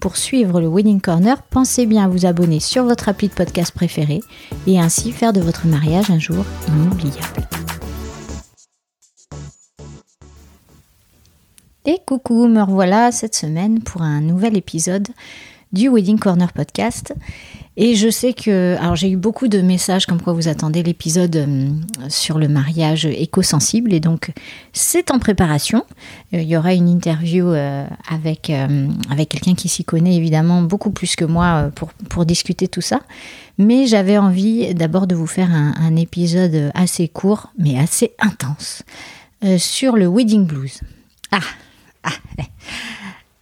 Pour suivre le Wedding Corner, pensez bien à vous abonner sur votre appli de podcast préféré et ainsi faire de votre mariage un jour inoubliable. Et coucou, me revoilà cette semaine pour un nouvel épisode du Wedding Corner podcast. Et je sais que, alors j'ai eu beaucoup de messages comme quoi vous attendez l'épisode euh, sur le mariage éco-sensible et donc c'est en préparation. Euh, il y aura une interview euh, avec, avec quelqu'un qui s'y connaît évidemment beaucoup plus que moi pour, pour discuter tout ça. Mais j'avais envie d'abord de vous faire un, épisode assez court mais assez intense sur le wedding blues. Ah, ah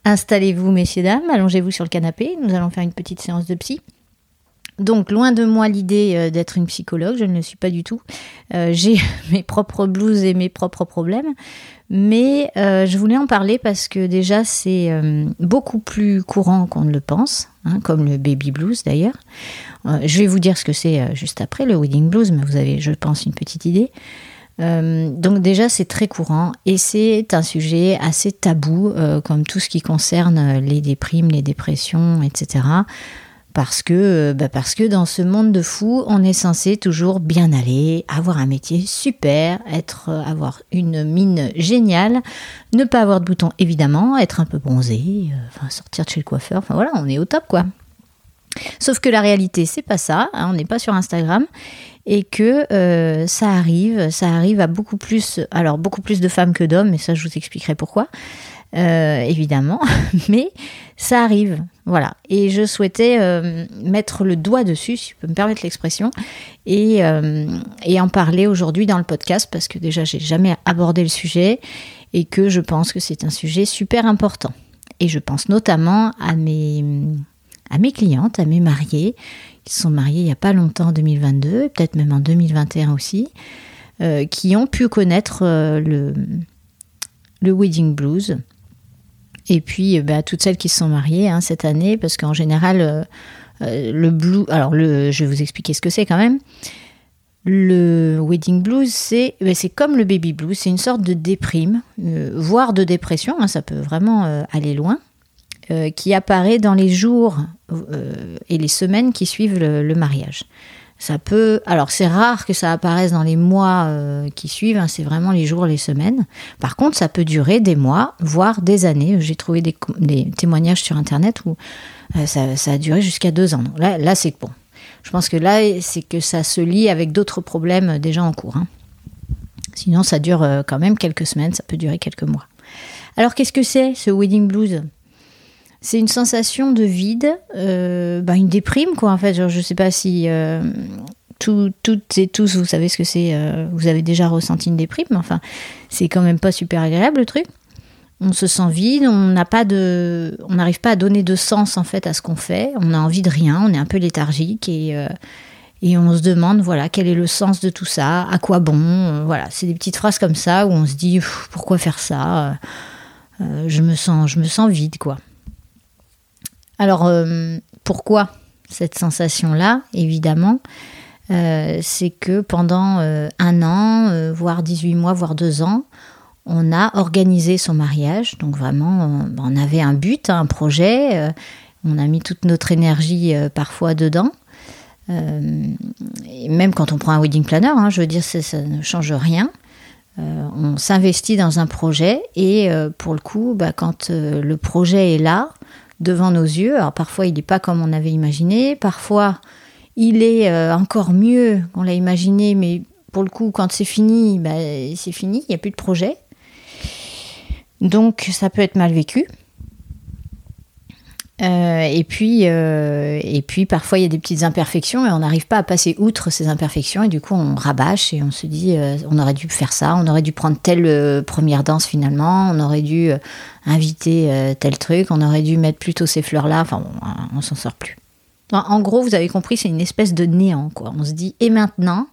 Installez-vous, messieurs, dames, allongez-vous sur le canapé, nous allons faire une petite séance de psy. Donc, loin de moi l'idée euh, d'être une psychologue, je ne le suis pas du tout. Euh, j'ai mes propres blues et mes propres problèmes, mais euh, je voulais en parler parce que déjà c'est beaucoup plus courant qu'on ne le pense, hein, comme le baby blues d'ailleurs. je vais vous dire ce que c'est juste après, le wedding blues, mais vous avez, je pense, une petite idée. Donc déjà c'est très courant et c'est un sujet assez tabou comme tout ce qui concerne les déprimes, les dépressions, etc. Parce que, euh, bah parce que dans ce monde de fous, on est censé toujours bien aller, avoir un métier super, être, avoir une mine géniale, ne pas avoir de boutons évidemment, être un peu bronzé, enfin sortir chez le coiffeur, enfin voilà, on est au top quoi. Sauf que la réalité, c'est pas ça, hein, on n'est pas sur Instagram et que euh, ça arrive, ça arrive à beaucoup plus, alors beaucoup plus de femmes que d'hommes, et ça je vous expliquerai pourquoi, euh, évidemment, mais ça arrive, voilà. Et je souhaitais euh, mettre le doigt dessus, si je peux me permettre l'expression, et, et en parler aujourd'hui dans le podcast, parce que déjà j'ai jamais abordé le sujet, et que je pense que c'est un sujet super important. Et je pense notamment à mes, à mes clientes, à mes mariés, qui sont mariés il n'y a pas longtemps, en 2022, peut-être même en 2021 aussi, euh, qui ont pu connaître euh, le wedding blues. Et puis, euh, bah, toutes celles qui se sont mariées hein, cette année, parce qu'en général, le blues, alors je vais vous expliquer ce que c'est quand même. Le wedding blues, c'est bah, comme le baby blues, c'est une sorte de déprime, voire de dépression, hein, ça peut vraiment aller loin. Euh, qui apparaît dans les jours euh, et les semaines qui suivent le, mariage. Ça peut, alors c'est rare que ça apparaisse dans les mois euh, qui suivent, hein, c'est vraiment les jours, les semaines. Par contre, ça peut durer des mois, voire des années. J'ai trouvé des, témoignages sur Internet où ça, a duré jusqu'à deux ans. là, c'est bon. Je pense que là, c'est que ça se lie avec d'autres problèmes déjà en cours. Hein. Sinon, ça dure quand même quelques semaines, ça peut durer quelques mois. Alors, qu'est-ce que c'est ce wedding blues? C'est une sensation de vide, euh, bah, une déprime, quoi, en fait. Genre, je sais pas si euh, toutes et tous, vous savez ce que c'est, euh, vous avez déjà ressenti une déprime, mais enfin, c'est quand même pas super agréable le truc. On se sent vide, on n'a pas de, on n'arrive pas à donner de sens en fait à ce qu'on fait. On a envie de rien, on est un peu léthargique et et on se demande voilà quel est le sens de tout ça, à quoi bon. voilà, c'est des petites phrases comme ça où on se dit pourquoi faire ça. je me sens, je me sens vide quoi. Alors, euh, pourquoi cette sensation-là Évidemment, euh, c'est que pendant euh, un an, voire 18 mois, voire deux ans, on a organisé son mariage. Donc vraiment, on, avait un but, un projet. on a mis toute notre énergie parfois dedans. et même quand on prend un wedding planner, hein, je veux dire, ça, ne change rien. on s'investit dans un projet et pour le coup, bah, quand le projet est là, devant nos yeux. Alors parfois il n'est pas comme on avait imaginé, parfois il est euh, encore mieux qu'on l'a imaginé, mais pour le coup, quand c'est fini, bah, c'est fini, il n'y a plus de projet. Donc ça peut être mal vécu. Euh, et puis, euh, et puis parfois il y a des petites imperfections et on n'arrive pas à passer outre ces imperfections. Et du coup on rabâche et on se dit euh, on aurait dû faire ça, on aurait dû prendre telle première danse finalement, on aurait dû inviter tel truc, on aurait dû mettre plutôt ces fleurs là, enfin on, on s'en sort plus. En gros vous avez compris c'est une espèce de néant quoi. On se dit et maintenant?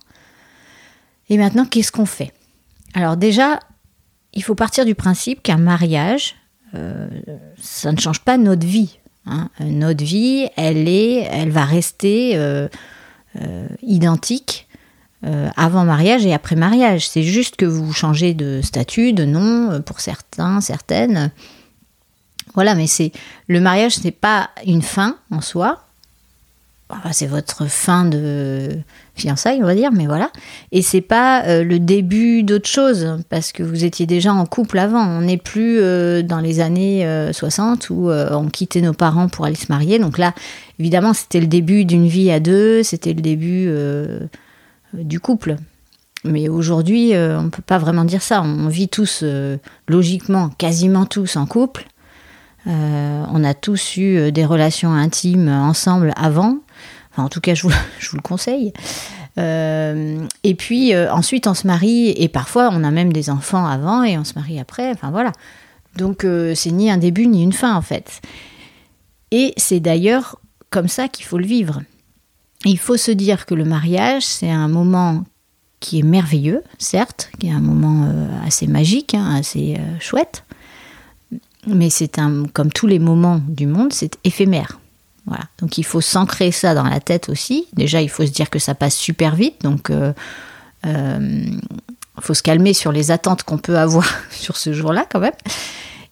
Et maintenant qu'est-ce qu'on fait? Alors déjà il faut partir du principe qu'un mariage ça ne change pas notre vie. Hein. Notre vie, elle est, elle va rester euh, euh, identique euh, avant mariage et après mariage. C'est juste que vous changez de statut, de nom pour certains, certaines. Voilà, mais c'est le mariage, c'est pas une fin en soi. c'est votre fin de fiançailles, on va dire, mais voilà. Et c'est pas euh, le début d'autre chose, parce que vous étiez déjà en couple avant. On n'est plus euh, dans les années 60 euh, où on quittait nos parents pour aller se marier. Donc là, évidemment, c'était le début d'une vie à deux, c'était le début du couple. Mais aujourd'hui, on ne peut pas vraiment dire ça. On vit tous, logiquement, quasiment tous en couple. on a tous eu des relations intimes ensemble avant en tout cas, je vous, le conseille. Euh, et puis euh, ensuite, on se marie et parfois on a même des enfants avant et on se marie après. Enfin voilà. Donc euh, c'est ni un début ni une fin en fait. Et c'est d'ailleurs comme ça qu'il faut le vivre. Il faut se dire que le mariage, c'est un moment qui est merveilleux, certes, qui est un moment assez magique, hein, assez chouette, mais c'est un, comme tous les moments du monde, c'est éphémère. Donc il faut s'ancrer ça dans la tête aussi. Déjà, il faut se dire que ça passe super vite. Donc il euh, euh, faut se calmer sur les attentes qu'on peut avoir sur ce jour-là quand même.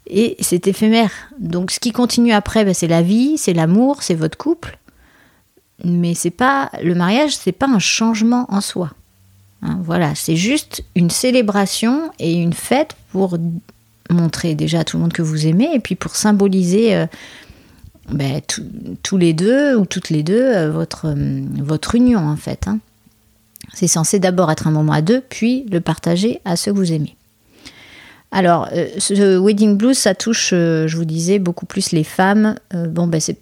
Et c'est éphémère. Donc ce qui continue après, ben, c'est la vie, c'est l'amour, c'est votre couple. Mais c'est pas le mariage, c'est pas un changement en soi. Hein, voilà, c'est juste une célébration et une fête pour montrer déjà à tout le monde que vous aimez et puis pour symboliser euh, ben, tous les deux ou toutes les deux euh, votre, euh, votre union en fait. Hein. C'est censé d'abord être un moment à deux, puis le partager à ceux que vous aimez. Alors, euh, ce wedding blues, ça touche, je vous disais, beaucoup plus les femmes. bon, ben, c'est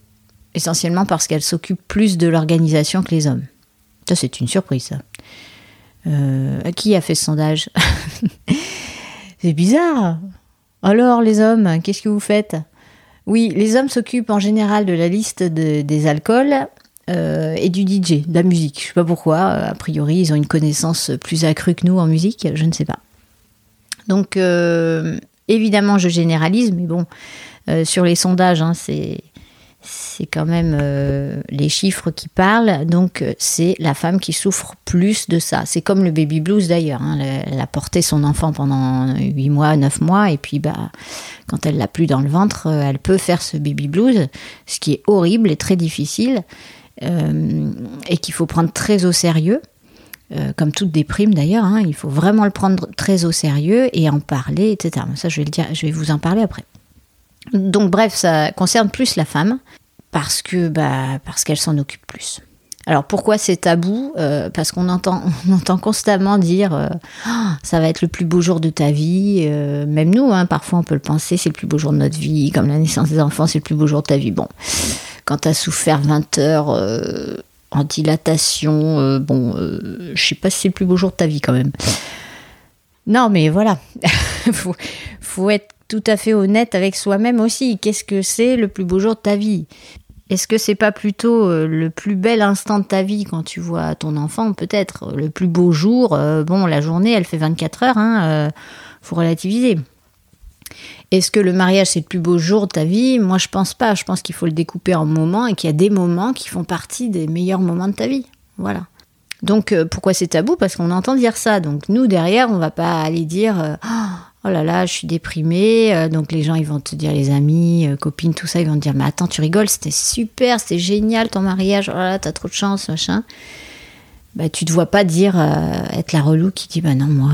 essentiellement parce qu'elles s'occupent plus de l'organisation que les hommes. Ça, c'est une surprise, qui a fait ce sondage C'est bizarre. Alors, les hommes, qu'est-ce que vous faites? Oui, les hommes s'occupent en général de la liste des alcools euh, et du DJ, de la musique. Je ne sais pas pourquoi. A priori, ils ont une connaissance plus accrue que nous en musique. Je ne sais pas. Donc, euh, évidemment, je généralise, mais bon, euh, sur les sondages, hein, c'est c'est quand même euh, les chiffres qui parlent. Donc, euh, c'est la femme qui souffre plus de ça. C'est comme le baby blues d'ailleurs. Hein. Elle, a porté son enfant pendant 8 mois, 9 mois, et puis bah, quand elle l'a plus dans le ventre, euh, elle peut faire ce baby blues, ce qui est horrible et très difficile, et qu'il faut prendre très au sérieux. comme toute déprime d'ailleurs, hein. il faut vraiment le prendre très au sérieux et en parler, etc. Ça, je vais vous en parler après. Donc bref, ça concerne plus la femme parce que bah, parce qu'elle s'en occupe plus. Alors pourquoi c'est tabou euh, Parce qu'on entend, on entend constamment dire euh, ah, ça va être le plus beau jour de ta vie. Euh, même nous, hein, parfois on peut le penser, c'est le plus beau jour de notre vie, comme la naissance des enfants, c'est le plus beau jour de ta vie. Bon, quand tu as souffert 20 heures en dilatation, bon, je sais pas si c'est le plus beau jour de ta vie quand même. Non, mais voilà, faut, faut être tout à fait honnête avec soi-même aussi. Qu'est-ce que c'est le plus beau jour de ta vie? Est-ce que c'est pas plutôt euh, le plus bel instant de ta vie quand tu vois ton enfant Peut-être? Le plus beau jour. Euh, bon, la journée, elle fait 24 heures. Hein, euh, faut relativiser. Est-ce que le mariage c'est le plus beau jour de ta vie? Moi, je pense pas. Je pense qu'il faut le découper en moments et qu'il y a des moments qui font partie des meilleurs moments de ta vie. Voilà. Donc, pourquoi c'est tabou? Parce qu'on entend dire ça. Donc, nous derrière, on va pas aller dire. Oh, oh là là, je suis déprimée. Euh, donc les gens, ils vont te dire, les amis, euh, copines, tout ça, ils vont te dire, mais attends, tu rigoles, c'était super, c'était génial ton mariage, oh là là, t'as trop de chance, machin. Bah, tu te vois pas dire, euh, être la relou qui dit, bah non, moi,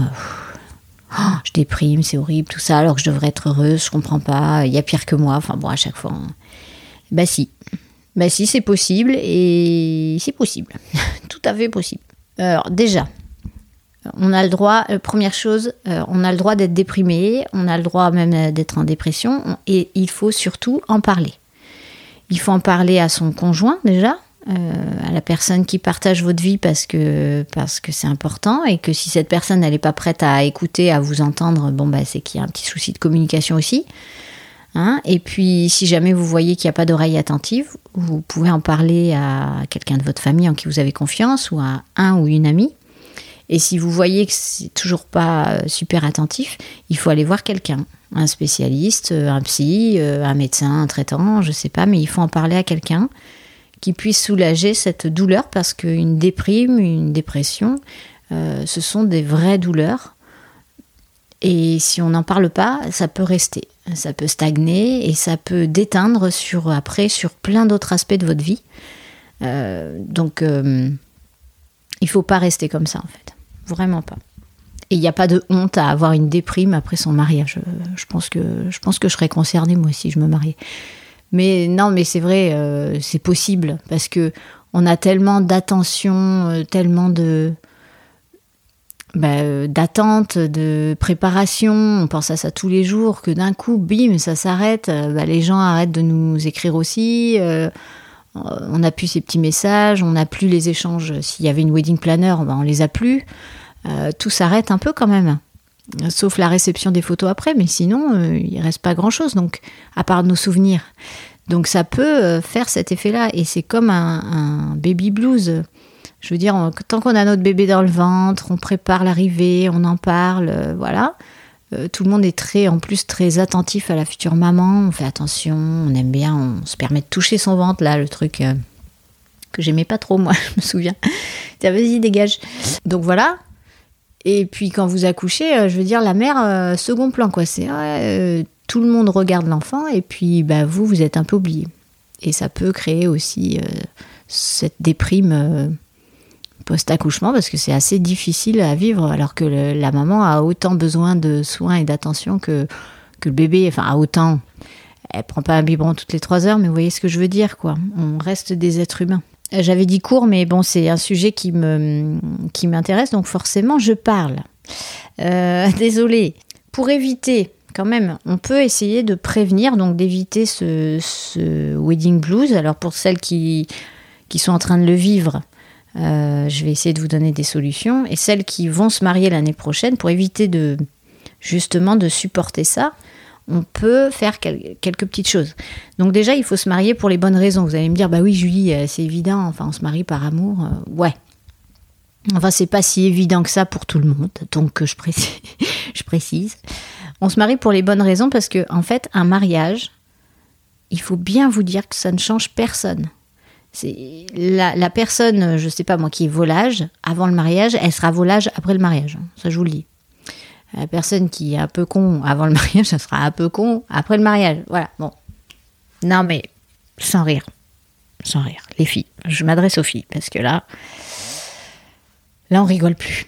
oh, je déprime, c'est horrible, tout ça, alors que je devrais être heureuse, je comprends pas, il y a pire que moi. Enfin bon, à chaque fois. Bah si. Bah si, c'est possible et c'est possible. tout à fait possible. Alors déjà, On a le droit, euh, première chose, euh, on a le droit d'être déprimé, on a le droit même euh, d'être en dépression, et il faut surtout en parler. Il faut en parler à son conjoint déjà, à la personne qui partage votre vie parce que parce que c'est important et que si cette personne n'est pas prête à écouter, à vous entendre, bon bah c'est qu'il y a un petit souci de communication aussi. Hein. et puis, si jamais vous voyez qu'il n'y a pas d'oreille attentive, vous pouvez en parler à quelqu'un de votre famille en qui vous avez confiance ou à un ou une amie. Et si vous voyez que c'est toujours pas euh, super attentif, il faut aller voir quelqu'un, un spécialiste, euh, un psy, euh, un médecin, un traitant, je sais pas, mais il faut en parler à quelqu'un qui puisse soulager cette douleur parce qu'une déprime, une dépression, ce sont des vraies douleurs. Et si on n'en parle pas, ça peut rester ça peut stagner et ça peut déteindre sur, après sur plein d'autres aspects de votre vie. Donc, euh, il faut pas rester comme ça, en fait. Vraiment pas. Et il n'y a pas de honte à avoir une déprime après son mariage. Je pense que je, pense que je serais concernée, moi, si je me mariais. Mais non, mais c'est vrai, euh, c'est possible. Parce que on a tellement d'attention, tellement de bah, euh, d'attente, de préparation, on pense à ça tous les jours, que d'un coup, bim, ça s'arrête, euh, bah, les gens arrêtent de nous écrire aussi, euh, on n'a plus ces petits messages, on n'a plus les échanges, s'il y avait une wedding planner, bah, on les a plus, tout s'arrête un peu quand même, sauf la réception des photos après, mais sinon, il reste pas grand-chose, donc, à part nos souvenirs. Donc ça peut faire cet effet-là, et c'est comme un, baby blues je veux dire, tant qu'on a notre bébé dans le ventre, on prépare l'arrivée, on en parle, euh, voilà. Euh, tout le monde est très, en plus, très attentif à la future maman. On fait attention, on aime bien, on se permet de toucher son ventre, là, le truc euh, que j'aimais pas trop, moi, je me souviens. Vas-y, dégage. Donc voilà. Et puis quand vous accouchez, je veux dire, la mère, second plan, quoi. C'est tout le monde regarde l'enfant et puis bah, vous, vous êtes un peu oublié. Et ça peut créer aussi cette déprime post-accouchement parce que c'est assez difficile à vivre alors que la maman a autant besoin de soins et d'attention que, que le bébé, enfin a autant. Elle prend pas un biberon toutes les trois heures, mais vous voyez ce que je veux dire, quoi. On reste des êtres humains. Euh, j'avais dit court, mais bon, c'est un sujet qui me qui m'intéresse, donc forcément je parle. Euh, désolée. Pour éviter, quand même, on peut essayer de prévenir, donc d'éviter ce, ce wedding blues. Alors pour celles qui qui sont en train de le vivre, euh, je vais essayer de vous donner des solutions. Et celles qui vont se marier l'année prochaine, pour éviter de justement de supporter ça, on peut faire quelques petites choses. Donc déjà, il faut se marier pour les bonnes raisons. Vous allez me dire, bah oui, Julie, euh, c'est évident. Enfin, on se marie par amour. Euh, ouais. Enfin, c'est pas si évident que ça pour tout le monde. Donc, je précise. je précise. On se marie pour les bonnes raisons parce que, en fait, un mariage, il faut bien vous dire que ça ne change personne. La, personne, je sais pas moi, qui est volage avant le mariage, elle sera volage après le mariage. Hein. Ça, je vous le dis. La personne qui est un peu con avant le mariage, elle sera un peu con après le mariage. Voilà, bon. Non, mais sans rire. Sans rire. Les filles. Je m'adresse aux filles parce que là, là, on rigole plus.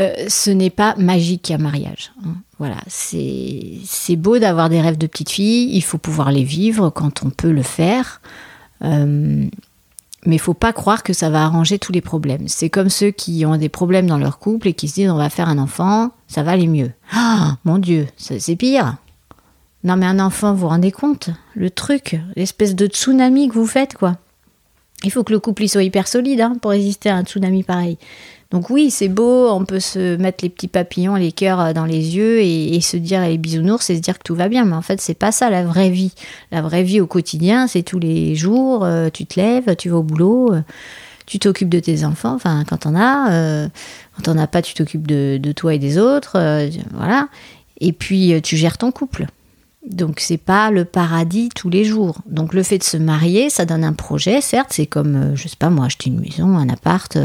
Euh, ce n'est pas magique un mariage. Hein. Voilà, c'est beau d'avoir des rêves de petite fille. Il faut pouvoir les vivre quand on peut le faire. Euh, mais faut pas croire que ça va arranger tous les problèmes. C'est comme ceux qui ont des problèmes dans leur couple et qui se disent on va faire un enfant, ça va aller mieux. Ah, mon Dieu, c'est pire. Non mais un enfant, vous vous rendez compte? Le truc, l'espèce de tsunami que vous faites, quoi. Il faut que le couple soit hyper solide hein, pour résister à un tsunami pareil. Donc oui, c'est beau, on peut se mettre les petits papillons, les cœurs euh, dans les yeux et, se dire les bisounours et se dire que tout va bien. Mais en fait, c'est pas ça la vraie vie. La vraie vie au quotidien, c'est tous les jours, euh, tu te lèves, tu vas au boulot, euh, tu t'occupes de tes enfants, enfin quand t'en as. quand t'en as pas, tu t'occupes de, toi et des autres, voilà. Et puis tu gères ton couple. Donc c'est pas le paradis tous les jours. Donc le fait de se marier, ça donne un projet, certes, c'est comme, je sais pas moi, acheter une maison, un appart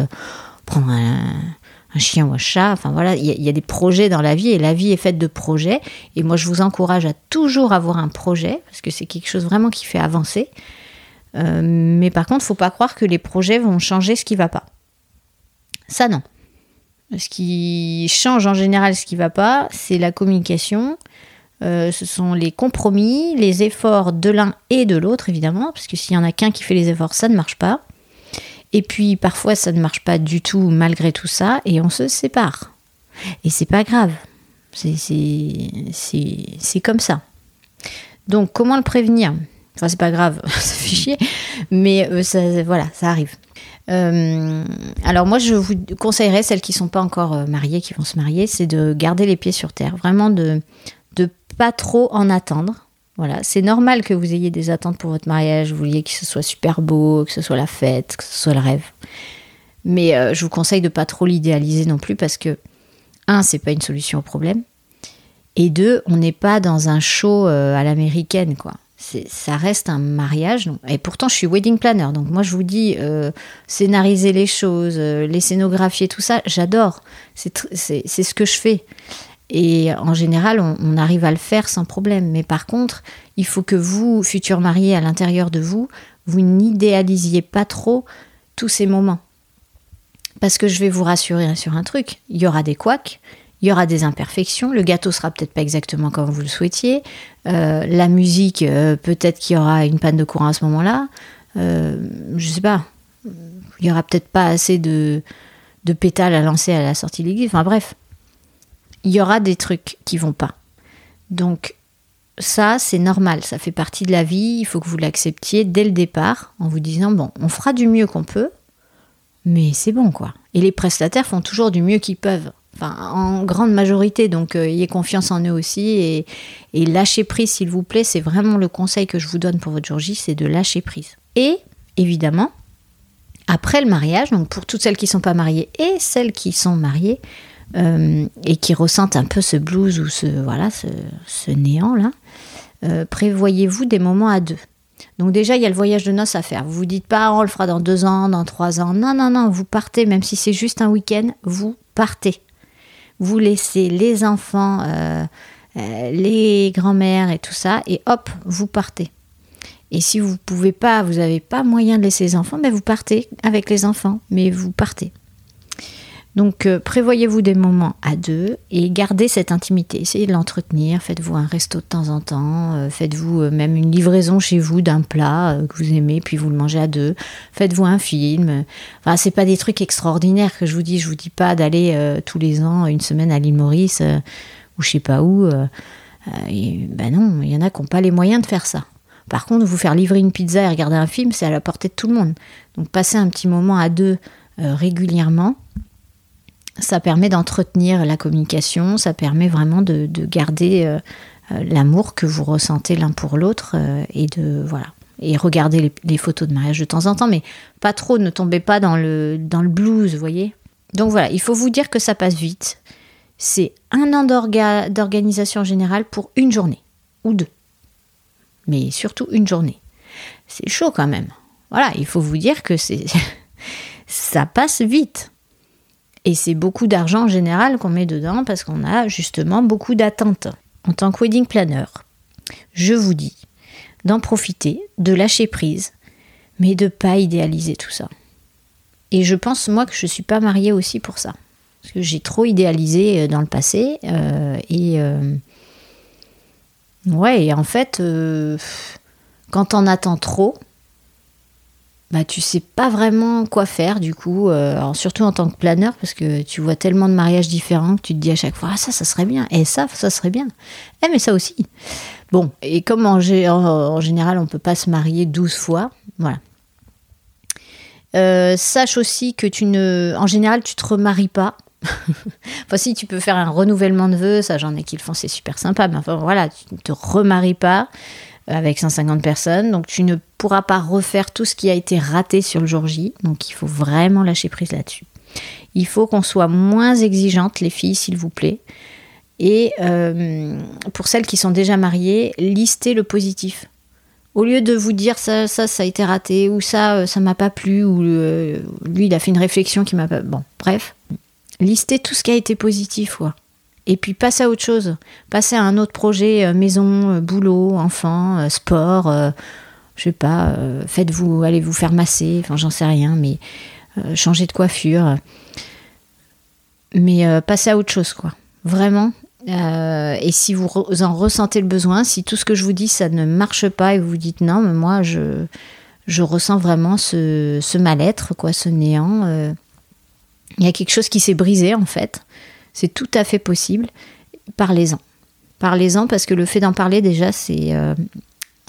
prendre un, chien ou un chat. Enfin voilà, il y, a des projets dans la vie et la vie est faite de projets. Et moi, je vous encourage à toujours avoir un projet parce que c'est quelque chose vraiment qui fait avancer. Euh, mais par contre, faut pas croire que les projets vont changer ce qui va pas. Ça non. Ce qui change en général ce qui va pas, c'est la communication. Euh, ce sont les compromis, les efforts de l'un et de l'autre, évidemment, parce que s'il y en a qu'un qui fait les efforts, ça ne marche pas. Et puis parfois ça ne marche pas du tout malgré tout ça et on se sépare. Et c'est pas grave. C'est comme ça. Donc, comment le prévenir? Enfin, c'est pas grave, ça fait mais euh, voilà, ça arrive. Euh, alors moi, je vous conseillerais, celles qui sont pas encore euh, mariées, qui vont se marier, c'est de garder les pieds sur terre, vraiment de de pas trop en attendre. Voilà, c'est normal que vous ayez des attentes pour votre mariage, vous vouliez que ce soit super beau, que ce soit la fête, que ce soit le rêve. Mais je vous conseille de pas trop l'idéaliser non plus parce que un, c'est pas une solution au problème, et deux, on n'est pas dans un show à l'américaine, quoi ça reste un mariage. Et pourtant, je suis wedding planner. Donc, moi, je vous dis, euh, scénariser les choses, euh, les scénographier, tout ça, j'adore. C'est ce que je fais. Et en général, on, arrive à le faire sans problème. Mais par contre, il faut que vous, futurs mariés, à l'intérieur de vous, vous n'idéalisiez pas trop tous ces moments. Parce que je vais vous rassurer sur un truc, il y aura des couacs, il y aura des imperfections, le gâteau sera peut-être pas exactement comme vous le souhaitiez, euh, la musique, euh, peut-être qu'il y aura une panne de courant à ce moment-là, euh, je sais pas, il y aura peut-être pas assez de, de pétales à lancer à la sortie de l'église, enfin bref, il y aura des trucs qui vont pas. Donc ça, c'est normal, ça fait partie de la vie, il faut que vous l'acceptiez dès le départ en vous disant, bon, on fera du mieux qu'on peut, mais c'est bon quoi. Et les prestataires font toujours du mieux qu'ils peuvent en grande majorité. Donc, euh, ayez confiance en eux aussi et, et lâchez prise, s'il vous plaît. C'est vraiment le conseil que je vous donne pour votre jour J, c'est de lâcher prise. Et évidemment, après le mariage, donc pour toutes celles qui ne sont pas mariées et celles qui sont mariées euh, et qui ressentent un peu ce blues ou ce voilà ce, néant là, euh, prévoyez-vous des moments à deux? Donc déjà, il y a le voyage de noces à faire. Vous vous dites pas, on le fera dans deux ans, dans trois ans. Non, non, non, vous partez, même si c'est juste un week-end, vous partez vous laissez les enfants, euh, les grands-mères et tout ça, et hop, vous partez. Et si vous pouvez pas, vous n'avez pas moyen de laisser les enfants, ben vous partez avec les enfants, mais vous partez. Donc euh, prévoyez-vous des moments à deux et gardez cette intimité. Essayez de l'entretenir. Faites-vous un resto de temps en temps. Euh, faites-vous euh, même une livraison chez vous d'un plat que vous aimez, puis vous le mangez à deux. Faites-vous un film. Enfin, c'est pas des trucs extraordinaires que je vous dis. Je vous dis pas d'aller tous les ans une semaine à l'île Maurice ou je sais pas où. ben non, il y en a qui n'ont pas les moyens de faire ça. Par contre, vous faire livrer une pizza et regarder un film, c'est à la portée de tout le monde. Donc passez un petit moment à deux régulièrement ça permet d'entretenir la communication, ça permet vraiment de, garder euh, euh, l'amour que vous ressentez l'un pour l'autre euh, et de voilà et regarder les, photos de mariage de temps en temps, mais pas trop, ne tombez pas dans le, dans le blues, vous voyez. Donc voilà, il faut vous dire que ça passe vite. C'est un an d'organisation générale pour une journée ou deux, mais surtout une journée. C'est chaud quand même. Voilà, il faut vous dire que c'est ça passe vite. Et c'est beaucoup d'argent en général qu'on met dedans parce qu'on a justement beaucoup d'attentes. En tant que wedding planner, je vous dis d'en profiter, de lâcher prise, mais de pas idéaliser tout ça. Et je pense moi que je ne suis pas mariée aussi pour ça. Parce que j'ai trop idéalisé euh, dans le passé. Euh, et euh, ouais, et en fait, quand on attend trop, bah, tu sais pas vraiment quoi faire du coup, euh, surtout en tant que planeur, parce que tu vois tellement de mariages différents que tu te dis à chaque fois, ah ça, ça serait bien, et ça, ça serait bien, eh mais ça aussi. Bon, et comme en, général on peut pas se marier 12 fois, voilà. Euh, sache aussi que tu ne, en général, tu te remaries pas. enfin, si tu peux faire un renouvellement de vœux, ça j'en ai qui le font, c'est super sympa, mais enfin voilà, tu ne te remaries pas avec 150 personnes. Donc tu ne pourras pas refaire tout ce qui a été raté sur le jour J. Donc il faut vraiment lâcher prise là-dessus. Il faut qu'on soit moins exigeante, les filles, s'il vous plaît. Et euh, pour celles qui sont déjà mariées, listez le positif. Au lieu de vous dire ça, ça, ça a été raté, ou ça, euh, ça m'a pas plu, ou euh, lui, il a fait une réflexion qui m'a pas. Bon, bref, listez tout ce qui a été positif, quoi et puis passer à autre chose, passer à un autre projet, euh, maison, euh, boulot, enfant, euh, sport, je sais pas, faites-vous, allez vous faire masser, enfin j'en sais rien, mais changer de coiffure, mais passer à autre chose quoi, vraiment. et si vous en ressentez le besoin, si tout ce que je vous dis ça ne marche pas et vous vous dites non, mais moi je, je ressens vraiment ce, mal-être, quoi, ce néant. Il y a quelque chose qui s'est brisé en fait C'est tout à fait possible. Parlez-en. Parlez-en parce que le fait d'en parler déjà, c'est... Euh,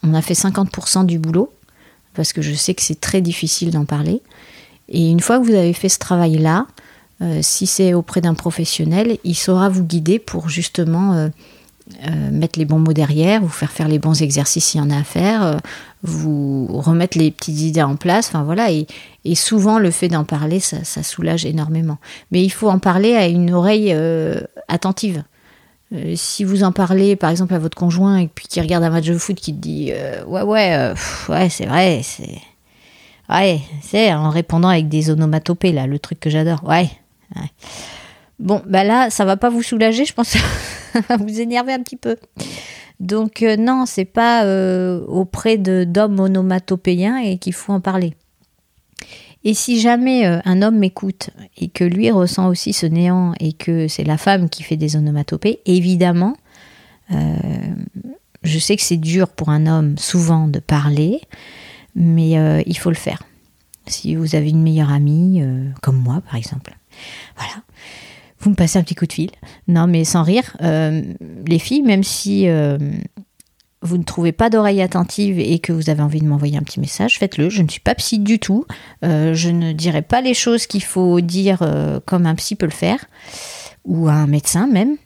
on a fait 50% du boulot, parce que je sais que c'est très difficile d'en parler. Et une fois que vous avez fait ce travail-là, euh, si c'est auprès d'un professionnel, il saura vous guider pour justement euh, mettre les bons mots derrière, vous faire faire les bons exercices s'il y en a à faire, vous remettre les petites idées en place. Enfin voilà, souvent le fait d'en parler, ça, soulage énormément. Mais il faut en parler à une oreille attentive. si vous en parlez, par exemple, à votre conjoint et puis qui regarde un match de foot qui dit ouais ouais ouais c'est vrai c'est ouais c'est en répondant avec des onomatopées là le truc que j'adore ouais Bon, bah là, ça va pas vous soulager, je pense. ça va vous énerver un petit peu. Donc euh, non, c'est pas euh, auprès d'hommes onomatopéens et qu'il faut en parler. Et si jamais euh, un homme m'écoute et que lui ressent aussi ce néant et que c'est la femme qui fait des onomatopées, évidemment, je sais que c'est dur pour un homme souvent de parler, mais il faut le faire. Si vous avez une meilleure amie, comme moi par exemple, voilà. Vous me passez un petit coup de fil. Non, mais sans rire, euh, les filles, même si euh, vous ne trouvez pas d'oreille attentive et que vous avez envie de m'envoyer un petit message, faites-le. Je ne suis pas psy du tout. Euh, je ne dirai pas les choses qu'il faut dire comme un psy peut le faire, ou un médecin même.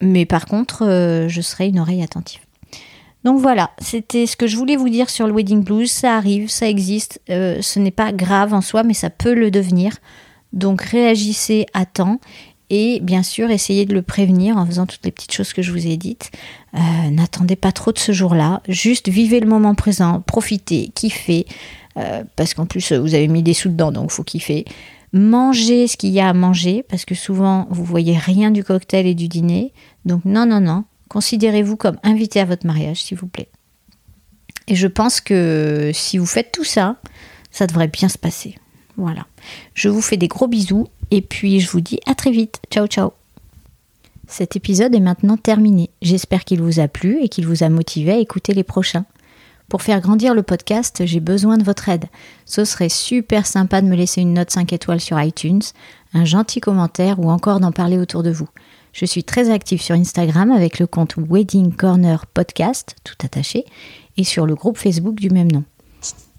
Mais par contre, je serai une oreille attentive. Donc voilà, c'était ce que je voulais vous dire sur le wedding blues. Ça arrive, ça existe. ce n'est pas grave en soi, mais ça peut le devenir. Donc réagissez à temps et bien sûr essayez de le prévenir en faisant toutes les petites choses que je vous ai dites. Euh, n'attendez pas trop de ce jour-là, juste vivez le moment présent, profitez, kiffez, euh, parce qu'en plus vous avez mis des sous dedans, donc il faut kiffer. Mangez ce qu'il y a à manger, parce que souvent vous voyez rien du cocktail et du dîner. Donc non, non, non, considérez-vous comme invité à votre mariage, s'il vous plaît. Et je pense que si vous faites tout ça, ça devrait bien se passer. Voilà. Je vous fais des gros bisous et puis je vous dis à très vite. Ciao ciao. Cet épisode est maintenant terminé. J'espère qu'il vous a plu et qu'il vous a motivé à écouter les prochains. Pour faire grandir le podcast, j'ai besoin de votre aide. Ce serait super sympa de me laisser une note 5 étoiles sur iTunes, un gentil commentaire ou encore d'en parler autour de vous. Je suis très active sur Instagram avec le compte Wedding Corner Podcast, tout attaché, et sur le groupe Facebook du même nom.